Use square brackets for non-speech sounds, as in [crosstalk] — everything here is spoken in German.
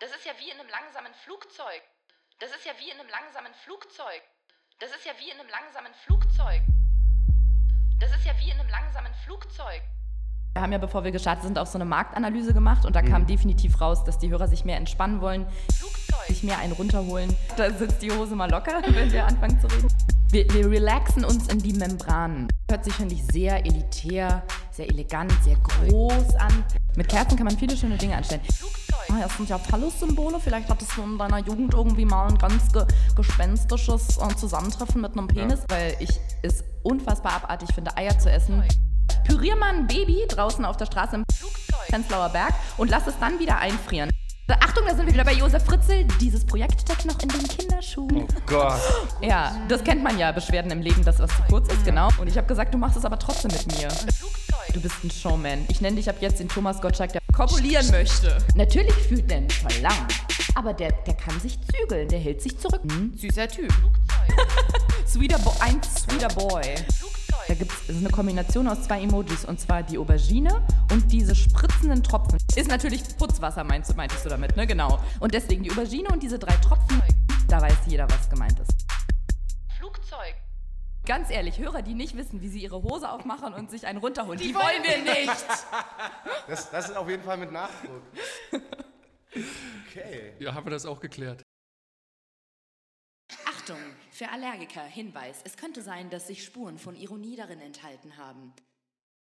Das ist ja wie in einem langsamen Flugzeug. Das ist ja wie in einem langsamen Flugzeug. Das ist ja wie in einem langsamen Flugzeug. Das ist ja wie in einem langsamen Flugzeug. Wir haben ja, bevor wir gestartet sind, auch so eine Marktanalyse gemacht und da kam definitiv raus, dass die Hörer sich mehr entspannen wollen, Flugzeug. sich mehr einen runterholen. Da sitzt die Hose mal locker, [laughs] wenn wir anfangen zu reden. Wir, wir relaxen uns in die Membranen. Hört sich, finde ich, sehr elitär, sehr elegant, sehr groß an. Mit Kerzen kann man viele schöne Dinge anstellen. Flugzeug. Ah, das sind ja Phallus-Symbole. Vielleicht hattest du in deiner Jugend irgendwie mal ein ganz ge gespenstisches äh, Zusammentreffen mit einem Penis, weil ich es unfassbar abartig finde, Eier zu essen. Pürier mal ein Baby draußen auf der Straße im Flugzeug. Prenzlauer Berg und lass es dann wieder einfrieren. Achtung, da sind wir wieder bei Josef Fritzel. Dieses Projekt steckt noch in den Kinderschuhen. Oh Gott. Ja, das kennt man ja, Beschwerden im Leben, dass was zu kurz ist, genau. Und ich habe gesagt, du machst es aber trotzdem mit mir. Du bist ein Showman. Ich nenne dich ab jetzt den Thomas Gottschalk, der kopulieren möchte. Natürlich fühlt der nicht verlangen. Aber der, der kann sich zügeln, der hält sich zurück. Hm, süßer Typ. Flugzeug. [laughs] Sweeter Bo ein sweeter Boy. Da Flugzeug. gibt es eine Kombination aus zwei Emojis. Und zwar die Aubergine und diese spritzenden Tropfen. Ist natürlich Putzwasser, meinst, meintest du damit, ne? Genau. Und deswegen die Aubergine und diese drei Tropfen. Da weiß jeder, was gemeint ist. Flugzeug. Ganz ehrlich, Hörer, die nicht wissen, wie sie ihre Hose aufmachen und sich einen runterholen, die, wollen wir nicht. [laughs] Das, das ist auf jeden Fall mit Nachdruck. Okay. Ja, haben wir das auch geklärt. Achtung, für Allergiker, Hinweis. Es könnte sein, dass sich Spuren von Ironie darin enthalten haben.